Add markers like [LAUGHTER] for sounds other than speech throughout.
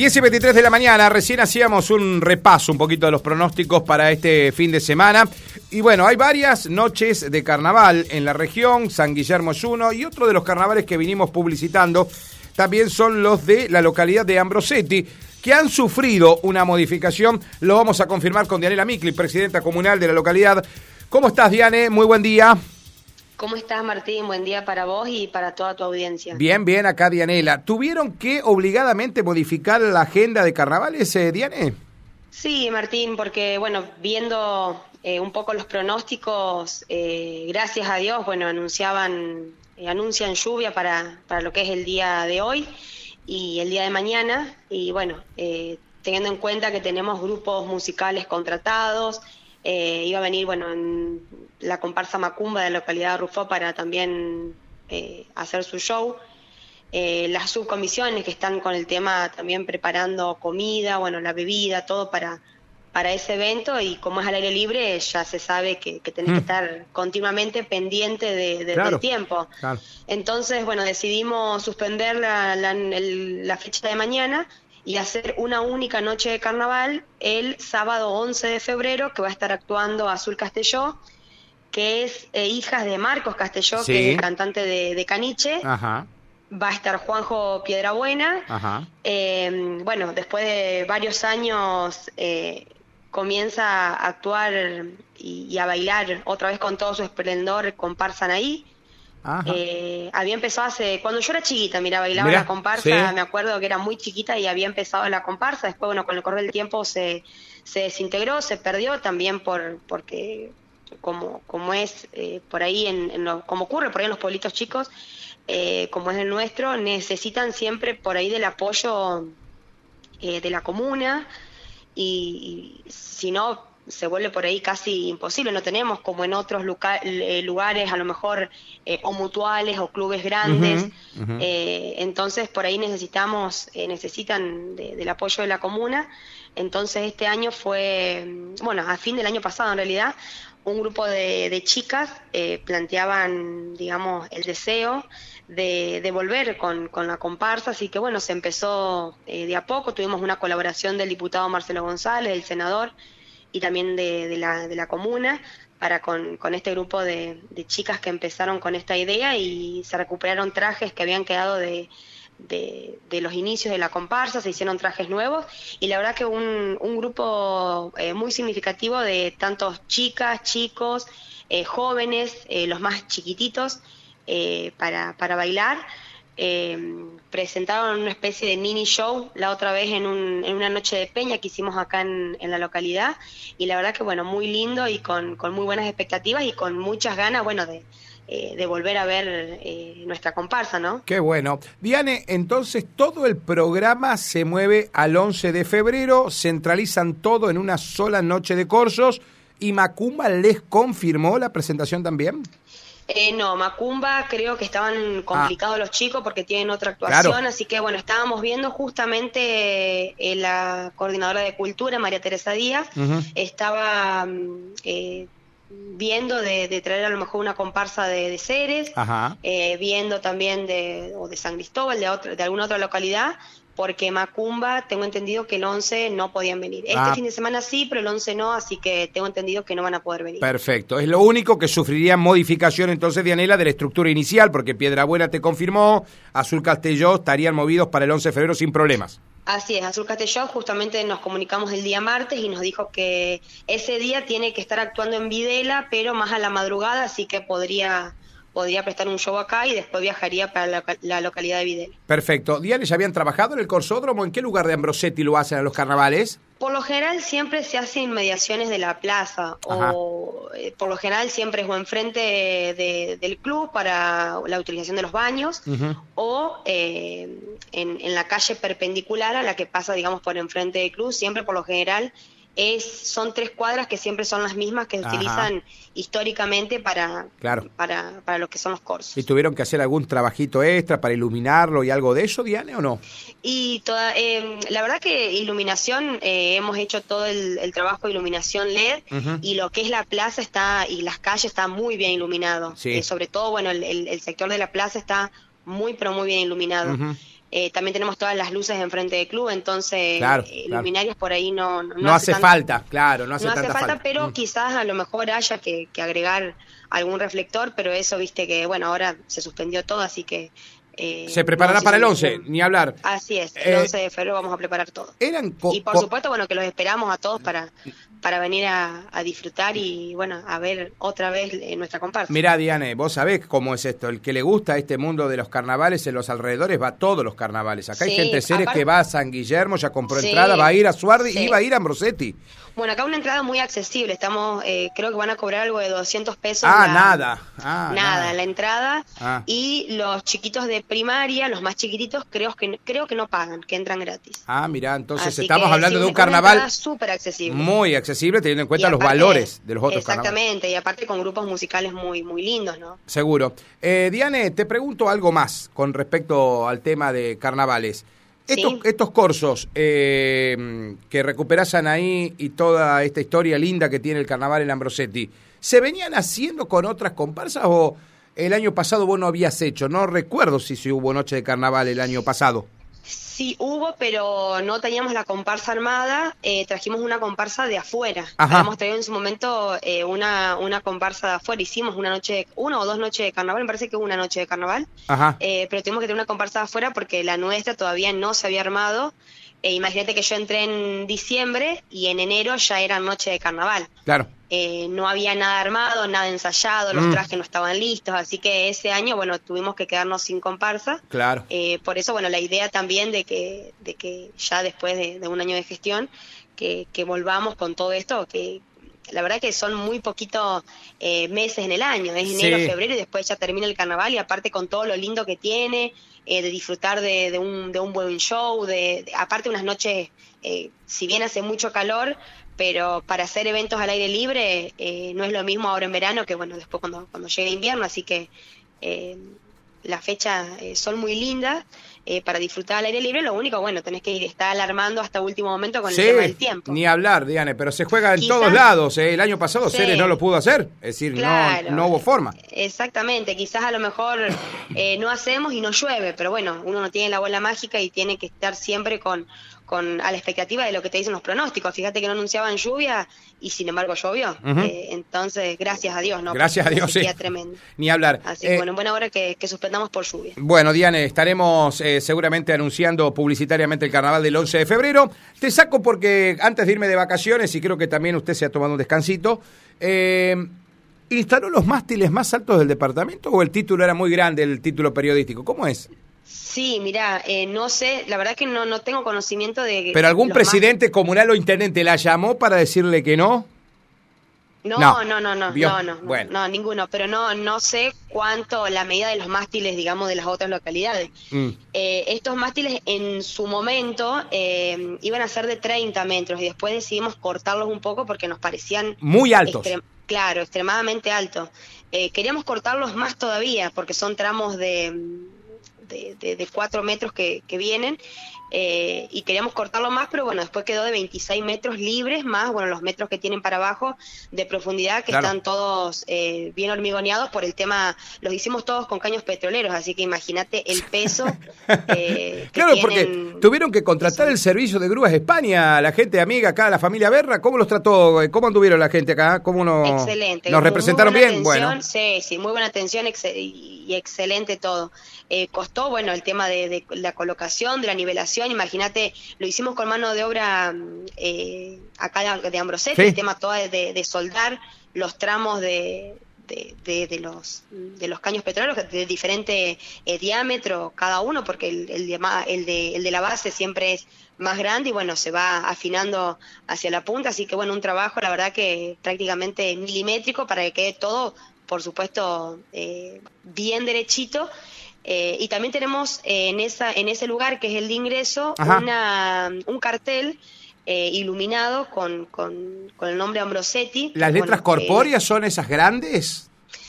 10 y 23 de la mañana, recién hacíamos un repaso un poquito de los pronósticos para este fin de semana. Y bueno, hay varias noches de carnaval en la región, San Guillermo es uno, y otro de los carnavales que vinimos publicitando también son los de la localidad de Ambrosetti, que han sufrido una modificación. Lo vamos a confirmar con Dianela Micli, presidenta comunal de la localidad. ¿Cómo estás, Diane? Muy buen día. ¿Cómo estás, Martín? Buen día para vos y para toda tu audiencia. Bien, bien, acá Dianela. ¿Tuvieron que obligadamente modificar la agenda de carnavales, eh, Diane? Sí, Martín, porque, bueno, viendo eh, un poco los pronósticos, eh, gracias a Dios, bueno, anunciaban, anuncian lluvia para, para lo que es el día de hoy y el día de mañana. Y bueno, teniendo en cuenta que tenemos grupos musicales contratados, eh, iba a venir, bueno, en la comparsa Macumba de la localidad de Rufó para también eh, hacer su show. Eh, las subcomisiones que están con el tema también preparando comida, bueno, la bebida, todo para, para ese evento y como es al aire libre ya se sabe que, que tenés que mm. estar continuamente pendiente de, del tiempo. Entonces, bueno, decidimos suspender la, la fecha de mañana y hacer una única noche de carnaval el sábado 11 de febrero, que va a estar actuando Azul Castelló, que es eh, hija de Marcos Castelló, que es el cantante de, Caniche. Va a estar Juanjo Piedrabuena. Eh, bueno, después de varios años eh, comienza a actuar y, a bailar otra vez con todo su esplendor con Parsanaí. Eh, había empezado hace, cuando yo era chiquita, mira, bailaba la comparsa, me acuerdo que era muy chiquita y había empezado la comparsa, después, bueno, con el correr del tiempo se, se desintegró, se perdió también por porque como, como es eh, por ahí, en, como ocurre por ahí en los pueblitos chicos, eh, como es el nuestro, necesitan siempre por ahí del apoyo de la comuna y si no se vuelve por ahí casi imposible. No tenemos como en otros eh, lugares, a lo mejor, eh, o mutuales o clubes grandes. Eh, entonces, por ahí necesitamos, necesitan del apoyo de la comuna. Entonces, este año fue, bueno, a fin del año pasado en realidad, un grupo de, chicas planteaban, digamos, el deseo de, de volver con, con, la comparsa, así que bueno, se empezó de a poco, tuvimos una colaboración del diputado Marcelo González, el senador, y también de, la, de la comuna para con, con este grupo de, chicas que empezaron con esta idea y se recuperaron trajes que habían quedado de, de, los inicios de la comparsa, se hicieron trajes nuevos. Y la verdad que un, un grupo eh, muy significativo de tantos chicas, chicos, eh, jóvenes, eh, los más chiquititos, para, para bailar eh, presentaron una especie de mini show la otra vez en, un, en una noche de peña que hicimos acá en, la localidad y la verdad que bueno, muy lindo y con, muy buenas expectativas y con muchas ganas, bueno, de, eh, de volver a ver eh, nuestra comparsa, ¿no? Qué bueno. Diane, entonces todo el programa se mueve al 11 de febrero, centralizan todo en una sola noche de cursos y Macumba les confirmó la presentación también. Eh, no, Macumba creo que estaban complicados ah. los chicos porque tienen otra actuación, así que bueno, estábamos viendo justamente eh, la coordinadora de cultura, María Teresa Díaz, estaba mm, eh, viendo de, traer a lo mejor una comparsa de, de Ceres, viendo también de, o de San Cristóbal, de, otra, de alguna otra localidad, porque Macumba tengo entendido que el 11 no podían venir. Este ah. fin de semana sí, pero el 11 no, así que tengo entendido que no van a poder venir. Perfecto. Es lo único que sufriría modificación entonces, Dianela, de la estructura inicial, porque Piedra Buena te confirmó, Azul Castelló estarían movidos para el 11 de febrero sin problemas. Así es, Azul Castelló justamente nos comunicamos el día martes y nos dijo que ese día tiene que estar actuando en Videla, pero más a la madrugada, así que podría podría prestar un show acá y después viajaría para la, localidad de Videla. Perfecto. Diane, ¿ya habían trabajado en el Corsódromo? ¿En qué lugar de Ambrosetti lo hacen a los carnavales? Por lo general siempre se hace en mediaciones de la plaza o eh, por lo general siempre es o enfrente de, del club para la utilización de los baños o eh, en, en, la calle perpendicular a la que pasa digamos por enfrente del club, siempre por lo general es, son tres cuadras que siempre son las mismas que utilizan históricamente para, para, para lo que son los cursos. ¿Y tuvieron que hacer algún trabajito extra para iluminarlo y algo de eso, Diane, o no? Y toda, eh, la verdad que iluminación, eh, hemos hecho todo el, trabajo de iluminación LED y lo que es la plaza está y las calles está muy bien iluminado. Eh, sobre todo, bueno, el, el, sector de la plaza está muy, pero muy bien iluminado. Eh, también tenemos todas las luces enfrente del club, entonces Claro, eh, claro. luminarias por ahí no, no, No, hace falta, claro, no hace no hace tanta falta, falta. pero Mm. quizás a lo mejor haya que, que agregar algún reflector, pero eso, viste que, bueno, ahora se suspendió todo, así que... eh, Se preparará no para el si- 11, ni hablar. Así es, el Eh, 11 de febrero vamos a preparar todo. Eran Y por supuesto, bueno, que los esperamos a todos para, para venir a, a disfrutar y, bueno, a ver otra vez eh, nuestra comparsa. Mirá, Diane, vos sabés cómo es esto. El que le gusta este mundo de los carnavales en los alrededores va a todos los carnavales. Acá hay gente aparte- que va a San Guillermo, ya compró Sí, entrada, va a ir a Suardi sí. y va a ir a Ambrosetti. Bueno, acá una entrada muy accesible, estamos, eh, creo que van a cobrar algo de 200 pesos. Ah, la- nada. Ah, nada, la entrada Ah. y los chiquitos de primaria, los más chiquititos, creo que creo que no pagan, que entran gratis. Ah, mirá, entonces Así estamos que, hablando sí, de un carnaval súper accesible. muy accesible teniendo en cuenta los valores de los otros carnavales. Exactamente, y aparte con grupos musicales muy muy lindos, ¿no? Seguro. Eh, Diane, te pregunto algo más con respecto al tema de carnavales. Estos, Sí. estos corsos eh, que recuperás Anaí y toda esta historia linda que tiene el carnaval en Ambrosetti, ¿se venían haciendo con otras comparsas o el año pasado vos no habías hecho? No recuerdo si se hubo noche de carnaval el año pasado. Sí hubo, pero no teníamos la comparsa armada, eh, trajimos una comparsa de afuera. Ajá. Habíamos traído en su momento eh, una, una comparsa de afuera, hicimos una noche, una o dos noches de carnaval, me parece que una noche de carnaval, Ajá. eh, pero tuvimos que tener una comparsa de afuera porque la nuestra todavía no se había armado. Eh, imagínate que yo entré en diciembre y en enero ya era noche de carnaval. Claro. Eh, no había nada armado, nada ensayado, los Mm. trajes no estaban listos, así que ese año, bueno, tuvimos que quedarnos sin comparsa. Claro. Eh, por eso, bueno, la idea también de que, de que ya después de, de un año de gestión, que, que volvamos con todo esto, que la verdad que son muy poquitos eh, meses en el año, es enero, Sí. febrero y después ya termina el carnaval y aparte con todo lo lindo que tiene, eh, de disfrutar de, un, de un buen show, de, de- aparte unas noches, eh, si bien hace mucho calor, pero para hacer eventos al aire libre eh, no es lo mismo ahora en verano que bueno después cuando, cuando llegue invierno, así que eh, las fechas eh, son muy lindas eh, para disfrutar al aire libre, lo único, bueno, tenés que ir, estar alarmando hasta último momento con Sí, el tema del tiempo. ni hablar, Diane, pero se juega en Quizás- todos lados. ¿eh? El año pasado Sí. Ceres no lo pudo hacer, es decir, no- no, hubo forma. Exactamente, quizás a lo mejor eh, no hacemos y no llueve, pero bueno, uno no tiene la bola mágica y tiene que estar siempre con, con a la expectativa de lo que te dicen los pronósticos. Fíjate que no anunciaban lluvia y sin embargo llovió. Eh, entonces, gracias a Dios, ¿no? Gracias a Dios, sí. sequía tremenda. Ni hablar. Así Eh, que bueno, en buena hora que, que suspendamos por lluvia. Bueno, Diane, estaremos eh, seguramente anunciando publicitariamente el carnaval del 11 de febrero. Te saco porque antes de irme de vacaciones, y creo que también usted se ha tomado un descansito, eh, ¿instaló los mástiles más altos del departamento o el título era muy grande, el título periodístico? ¿Cómo es? Sí, mira, eh, no sé, la verdad que no, no tengo conocimiento de... ¿Pero algún los más- presidente comunal o intendente la llamó para decirle que no? No, No. no, no, no, no, no, no, Bueno. no, ninguno, pero no, no sé cuánto la medida de los mástiles, digamos, de las otras localidades. Mm. Eh, estos mástiles en su momento eh, iban a ser de 30 metros y después decidimos cortarlos un poco porque nos parecían Muy altos. extrem- claro, extremadamente altos. Eh, queríamos cortarlos más todavía porque son tramos de, de, de- de 4 metros que, que vienen eh, y queríamos cortarlo más, pero bueno, después quedó de 26 metros libres más, bueno, los metros que tienen para abajo de profundidad que Claro. están todos eh, bien hormigoneados por el tema, los hicimos todos con caños petroleros, así que imagínate el peso. [LAUGHS] eh, que Claro, tienen- porque tuvieron que contratar el servicio de grúas España, la gente amiga acá, la familia Berra, ¿cómo los trató? ¿Cómo anduvieron la gente acá? ¿Cómo no, Excelente. nos representaron bien? atención, Bueno, Sí, sí, muy buena atención ex- y y excelente todo. Eh, costó, bueno, el tema de, de la colocación, de la nivelación, imagínate, lo hicimos con mano de obra mm, eh, acá de, de Ambrosetti, Sí. el tema todo de, de soldar los tramos de, de, de- de los, de los caños petroleros de diferente eh, diámetro cada uno, porque el, el, de, el, de, el de la base siempre es más grande y bueno, se va afinando hacia la punta, así que bueno, un trabajo la verdad que prácticamente milimétrico para que quede todo, por supuesto, eh, bien derechito. Eh, y también tenemos eh, en, esa, en ese lugar, que es el de ingreso, una, un cartel eh, iluminado con, con, con el nombre Ambrosetti. ¿las letras Bueno, corpóreas son esas grandes?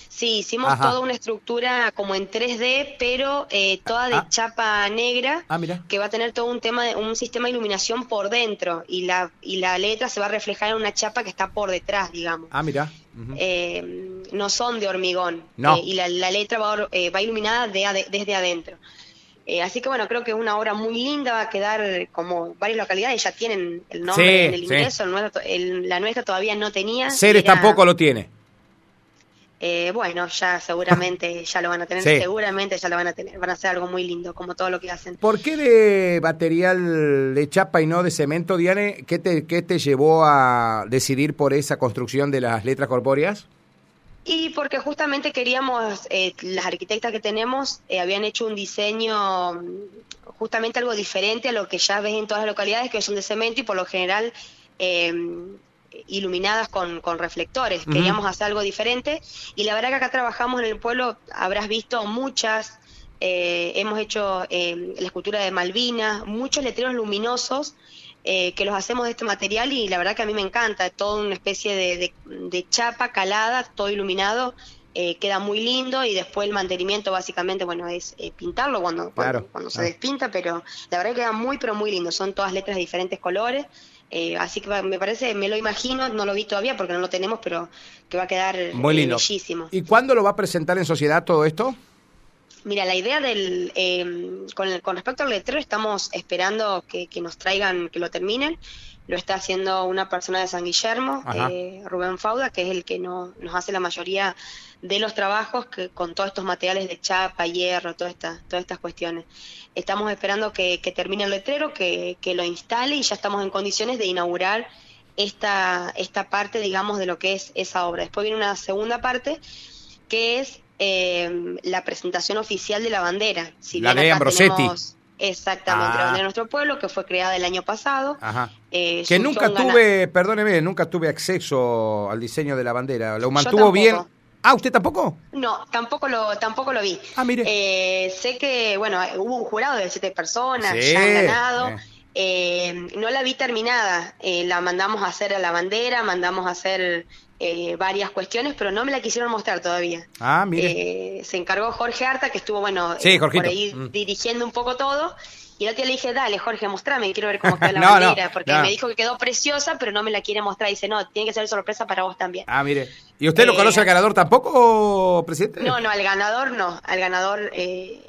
Sí, hicimos Ajá. toda una estructura como en 3D, pero eh, toda de Ah. chapa negra, Ah, mira. que va a tener todo un tema, de, un sistema de iluminación por dentro y la y la letra se va a reflejar en una chapa que está por detrás, digamos. Ah, mira. Eh, no son de hormigón No. eh, y la, la letra va, eh, va iluminada de ade- desde adentro. Eh, así que bueno, creo que es una obra muy linda, va a quedar como varias localidades ya tienen el nombre en el ingreso, la nuestra todavía no tenía. Ceres tampoco lo tiene. Eh, bueno, ya seguramente [LAUGHS] ya lo van a tener, seguramente ya lo van a tener, van a hacer algo muy lindo, como todo lo que hacen. ¿Por qué de material de chapa y no de cemento, Diane? ¿Qué te, qué te llevó a decidir por esa construcción de las letras corpóreas? Y porque justamente queríamos, eh, las arquitectas que tenemos eh, habían hecho un diseño mm, justamente algo diferente a lo que ya ves en todas las localidades, que son de cemento y por lo general eh, iluminadas con, con reflectores. Queríamos hacer algo diferente. Y la verdad que acá trabajamos en el pueblo, habrás visto muchas, eh, hemos hecho eh, la escultura de Malvinas, muchos letreros luminosos eh, que los hacemos de este material y la verdad que a mí me encanta, toda una especie de, de, chapa calada, todo iluminado. queda muy lindo y después el mantenimiento básicamente bueno es pintarlo cuando, cuando, se despinta pero la verdad que queda muy pero muy lindo. Son todas letras de diferentes colores eh, así que me parece, me lo imagino, no lo vi todavía porque no lo tenemos, pero que va a quedar Muy eh, bellísimo. ¿Y cuándo lo va a presentar en sociedad todo esto? Mira, la idea del, eh, con, con, respecto al letrero, estamos esperando que, que, nos traigan, que lo terminen. Lo está haciendo una persona de San Guillermo, eh, Rubén Fauda, que es el que no, nos hace la mayoría de los trabajos que, con todos estos materiales de chapa, hierro, todas estas todas estas cuestiones. Estamos esperando que, termine el letrero, que, que lo instale y ya estamos en condiciones de inaugurar esta, esta parte, digamos, de lo que es esa obra. Después viene una segunda parte, que es eh, la presentación oficial de la bandera. Si la de Ambrosetti. Exactamente, la bandera de nuestro pueblo, que fue creada el año pasado. Eh, que nunca tuve, perdóneme, nunca tuve acceso al diseño de la bandera. ¿Lo mantuvo bien? Ah, ¿usted tampoco? No, tampoco lo, tampoco lo vi. Ah, mire. Eh, sé que, bueno, hubo un jurado de siete personas, ya han ganado. Eh, no la vi terminada, eh, la mandamos a hacer a la bandera, mandamos a hacer eh, varias cuestiones, pero no me la quisieron mostrar todavía. Ah, mire. se encargó Jorge Arta, que estuvo, bueno, por ahí mm. dirigiendo un poco todo. Y la tía le dije, dale, Jorge, mostrame, quiero ver cómo queda [LAUGHS] la bandera, porque me dijo que quedó preciosa, pero no me la quiere mostrar. Dice, no, tiene que ser sorpresa para vos también. Ah, mire. ¿Y usted lo conoce al ganador tampoco, presidente? No, no, al ganador no. Al ganador eh,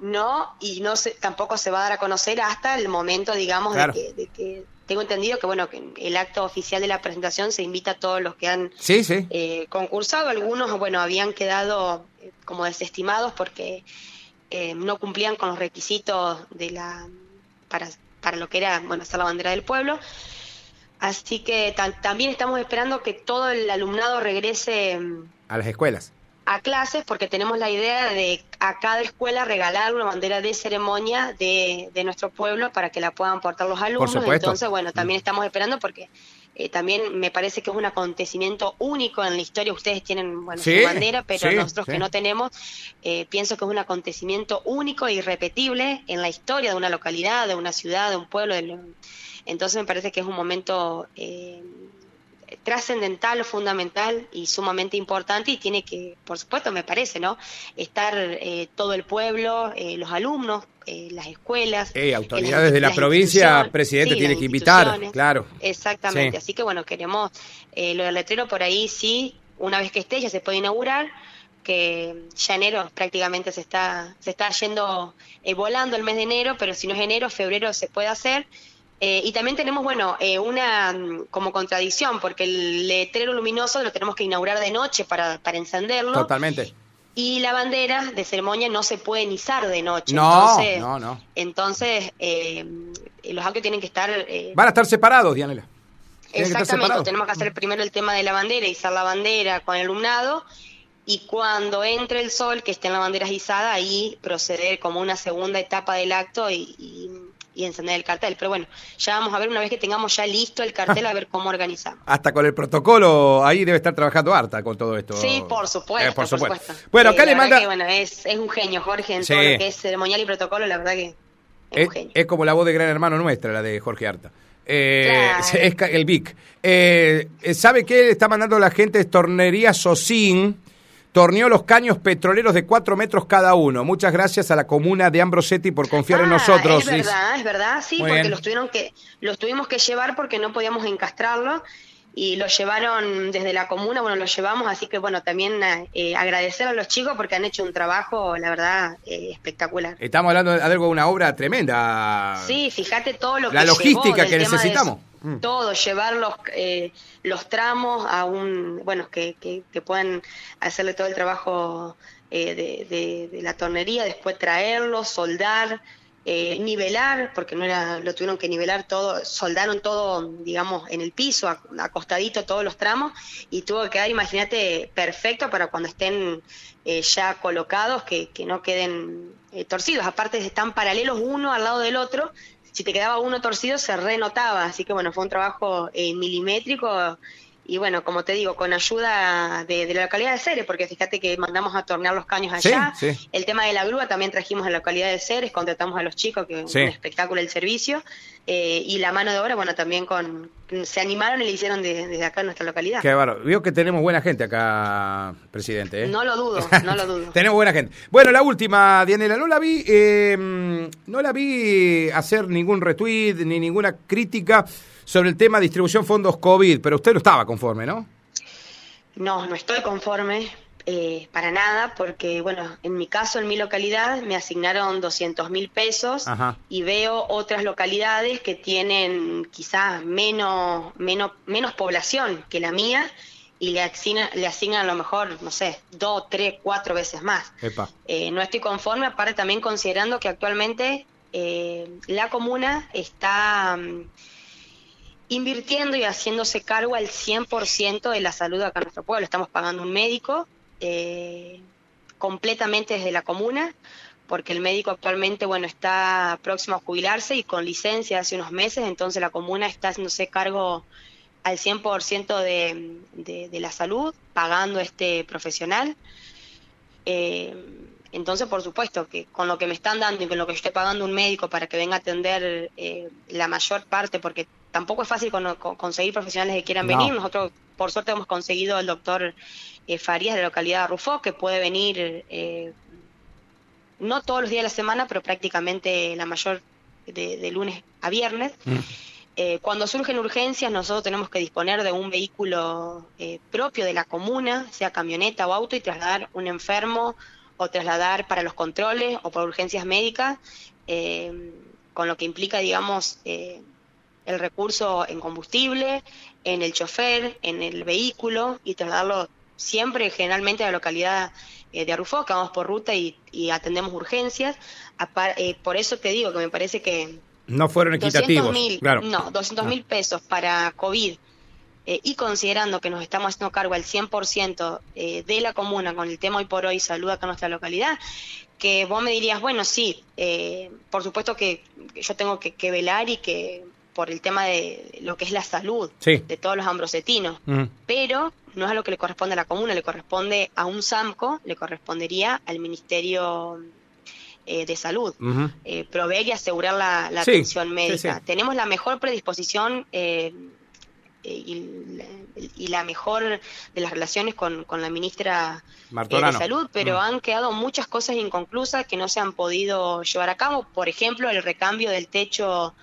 no, y no se, tampoco se va a dar a conocer hasta el momento, digamos, de, que, tengo entendido que bueno que el acto oficial de la presentación se invita a todos los que han eh, concursado. Algunos, bueno, habían quedado eh, como desestimados porque eh, no cumplían con los requisitos de la para, para lo que era bueno hacer la bandera del pueblo. Así que también estamos esperando que todo el alumnado regrese a las escuelas a clases porque tenemos la idea de a cada escuela regalar una bandera de ceremonia de, de nuestro pueblo para que la puedan portar los alumnos. Entonces, bueno, también mm. estamos esperando porque eh, también me parece que es un acontecimiento único en la historia. Ustedes tienen bueno, su bandera, pero nosotros que no tenemos, eh, pienso que es un acontecimiento único e irrepetible en la historia de una localidad, de una ciudad, de un pueblo. Entonces me parece que es un momento eh, trascendental, fundamental y sumamente importante y tiene que, por supuesto, me parece, ¿no? Estar eh, todo el pueblo, eh, los alumnos, eh, las escuelas. autoridades de la provincia, presidente tiene que invitar, claro. Exactamente, así que bueno, queremos lo del letrero por ahí sí, una vez que esté ya se puede inaugurar que ya enero prácticamente se está se está yendo volando el mes de enero, pero si no es enero, febrero se puede hacer eh, y también tenemos, bueno, eh, una mm, como contradicción, porque el letrero luminoso lo tenemos que inaugurar de noche para, para encenderlo. Totalmente. Y la bandera de ceremonia no se puede izar de noche. No, entonces, no, no. Entonces, eh, los actos tienen que estar... Van a estar separados, Dianela. Exactamente, tenemos que hacer primero el tema de la bandera, izar la bandera con el alumnado y cuando entre el sol, que esté en la bandera izada, ahí proceder como una segunda etapa del acto y y encender el cartel. Pero bueno, ya vamos a ver una vez que tengamos ya listo el cartel a ver cómo [LAUGHS] organizamos. Hasta con el protocolo, ahí debe estar trabajando harta con todo esto. Sí, por supuesto. Eh, por, supuesto. Bueno, acá le manda... bueno, es, es, un genio, Jorge, en todo lo que es ceremonial y protocolo, la verdad que es, un genio. Es como la voz de gran hermano nuestra, la de Jorge Arta. Eh, [LAUGHS] Es el Vic. Eh, ¿Sabe qué le está mandando la gente de Tornería Socin? Torneó los caños petroleros de cuatro metros cada uno. Muchas gracias a la comuna de Ambrosetti por confiar en ah, nosotros. Es verdad, es verdad, sí, porque los, tuvieron que, los tuvimos que llevar porque no podíamos encastrarlo. y lo llevaron desde la comuna, bueno, lo llevamos, así que bueno, también eh, agradecer a los chicos porque han hecho un trabajo, la verdad, eh, espectacular. Estamos hablando de algo, una obra tremenda. Sí, fíjate todo lo la que La logística que necesitamos. Mm. Todo, llevar los, eh, los tramos a un, bueno, que, que, puedan hacerle todo el trabajo de, de, de la tornería, después traerlos, soldar, eh, nivelar, porque no era, lo tuvieron que nivelar todo, soldaron todo, digamos, en el piso, acostadito todos los tramos, y tuvo que quedar, imagínate, perfecto para cuando estén eh, ya colocados, que, que no queden eh, torcidos. Aparte, están paralelos uno al lado del otro. Si te quedaba uno torcido, se renotaba. Así que, bueno, fue un trabajo milimétrico y bueno, como te digo, con ayuda de, la localidad de Ceres, porque fíjate que mandamos a tornear los caños allá. El tema de la grúa también trajimos a la localidad de Ceres, contratamos a los chicos, que es un espectáculo el servicio. Eh, y la mano de obra, bueno, también con se animaron y le hicieron desde acá en nuestra localidad. Qué bárbaro. Veo que tenemos buena gente acá, presidente. ¿eh? No lo dudo, [LAUGHS] no lo dudo. tenemos buena gente. Bueno, la última, Dianela, no la vi, eh, no la vi hacer ningún retweet ni ninguna crítica sobre el tema distribución fondos COVID, pero usted no estaba conforme, ¿no? No, no estoy conforme eh, para nada, porque, bueno, en mi caso, en mi localidad, me asignaron 200 mil pesos y veo otras localidades que tienen quizás menos, menos, menos población que la mía y le asignan, le asignan a lo mejor, no sé, dos, tres, cuatro veces más. Eh, no estoy conforme, aparte también considerando que actualmente eh, la comuna está... Mm, invirtiendo y haciéndose cargo al 100% de la salud acá en nuestro pueblo. Estamos pagando un médico eh, completamente desde la comuna, porque el médico actualmente bueno está próximo a jubilarse y con licencia hace unos meses, entonces la comuna está haciéndose cargo al 100% de, de, de la salud, pagando este profesional. Eh, entonces, por supuesto, que con lo que me están dando y con lo que yo estoy pagando un médico para que venga a atender eh, la mayor parte, porque tampoco es fácil conseguir profesionales que quieran venir. Nosotros, por suerte, hemos conseguido al doctor eh, Farías de la localidad de Rufó, que puede venir eh, no todos los días de la semana, pero prácticamente la mayor de, lunes a viernes. Mm. cuando surgen urgencias, nosotros tenemos que disponer de un vehículo propio de la comuna, sea camioneta o auto, y trasladar un enfermo o trasladar para los controles o por urgencias médicas, eh, con lo que implica, digamos, eh, el recurso en combustible, en el chofer, en el vehículo y trasladarlo siempre generalmente a la localidad eh, de Arrufó, que vamos por ruta y, atendemos urgencias. por eso te digo que me parece que... No fueron equitativos. claro. No, 200 mil pesos para COVID eh, y considerando que nos estamos haciendo cargo al 100% eh, de la comuna con el tema hoy por hoy salud acá en nuestra localidad, que vos me dirías, bueno, sí, eh, por supuesto que yo tengo que, velar y que por el tema de lo que es la salud de todos los ambrosetinos, pero no es a lo que le corresponde a la comuna, le corresponde a un SAMCO, le correspondería al Ministerio de Salud, proveer y asegurar la, atención médica. Tenemos la mejor predisposición y, la mejor de las relaciones con, la ministra eh, de Salud, pero mm. han quedado muchas cosas inconclusas que no se han podido llevar a cabo. Por ejemplo, el recambio del techo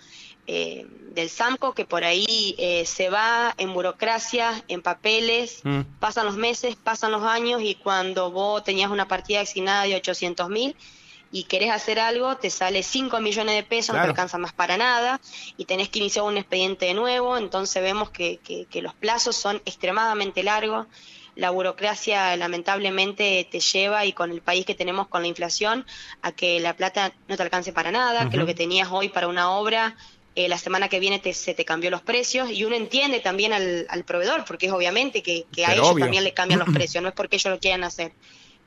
eh, del SAMCO, que por ahí eh, se va en burocracia, en papeles, mm. pasan los meses, pasan los años y cuando vos tenías una partida asignada de 800 mil, y querés hacer algo, te sale 5 millones de pesos, no te alcanza más para nada, y tenés que iniciar un expediente de nuevo, entonces vemos que, que, los plazos son extremadamente largos, la burocracia lamentablemente te lleva y con el país que tenemos con la inflación a que la plata no te alcance para nada, que lo que tenías hoy para una obra eh, la semana que viene te, se te cambió los precios y uno entiende también al, al proveedor porque es obviamente que, que a ellos también le cambian los [CLEARS THROAT] precios, no es porque ellos lo quieran hacer.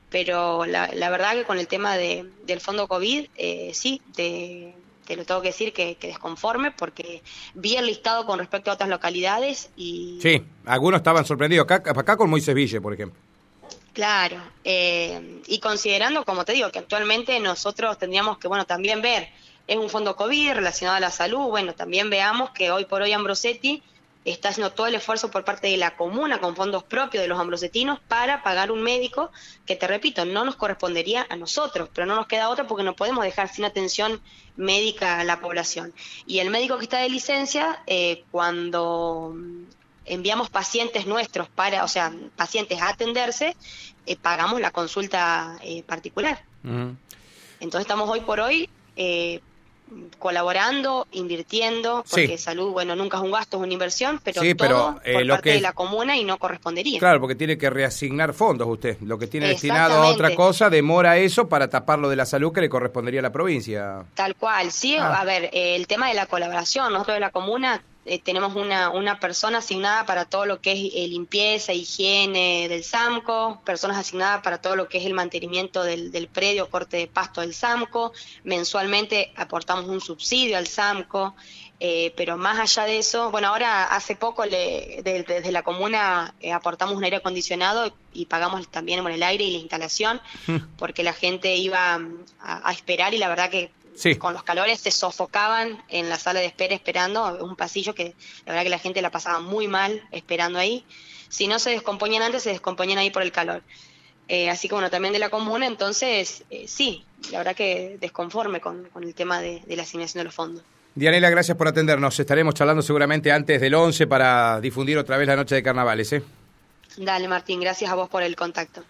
Pero la, verdad que con el tema de, del fondo COVID, eh, sí, te, lo tengo que decir que, desconforme porque vi el listado con respecto a otras localidades y... Sí, algunos estaban sorprendidos, acá, acá con Moisés Ville, por ejemplo. Claro, eh, y considerando, como te digo, que actualmente nosotros tendríamos que, bueno, también ver, es un fondo COVID relacionado a la salud, bueno, también veamos que hoy por hoy Ambrosetti está haciendo todo el esfuerzo por parte de la comuna con fondos propios de los ambrosetinos para pagar un médico que, te repito, no nos correspondería a nosotros, pero no nos queda otro porque no podemos dejar sin atención médica a la población. Y el médico que está de licencia, eh, cuando enviamos pacientes nuestros para, o sea, pacientes a atenderse, eh, pagamos la consulta eh, particular. Entonces estamos hoy por hoy eh, colaborando, invirtiendo, porque salud, bueno, nunca es un gasto, es una inversión, pero todo por parte de la comuna y no correspondería. Claro, porque tiene que reasignar fondos usted. Lo que tiene destinado a otra cosa demora eso para tapar lo de la salud que le correspondería a la provincia. Tal cual, sí. Ah. A ver, el tema de la colaboración, nosotros de la comuna eh, tenemos una, una persona asignada para todo lo que es eh, limpieza, higiene del SAMCO, personas asignadas para todo lo que es el mantenimiento del, del predio, corte de pasto del SAMCO, mensualmente aportamos un subsidio al SAMCO, eh, pero más allá de eso, bueno, ahora hace poco le, desde la comuna aportamos un aire acondicionado y pagamos también el aire y la instalación, mm. porque la gente iba a esperar y la verdad que con los calores se sofocaban en la sala de espera esperando, un pasillo que la verdad que la gente la pasaba muy mal esperando ahí. Si no se descomponían antes, se descomponían ahí por el calor. Eh, así como también de la comuna, entonces eh, sí, la verdad que desconforme con, el tema de, de, la asignación de los fondos. Dianela, gracias por atendernos. Estaremos charlando seguramente antes del 11 para difundir otra vez la noche de carnavales. ¿eh? Dale, Martín, gracias a vos por el contacto.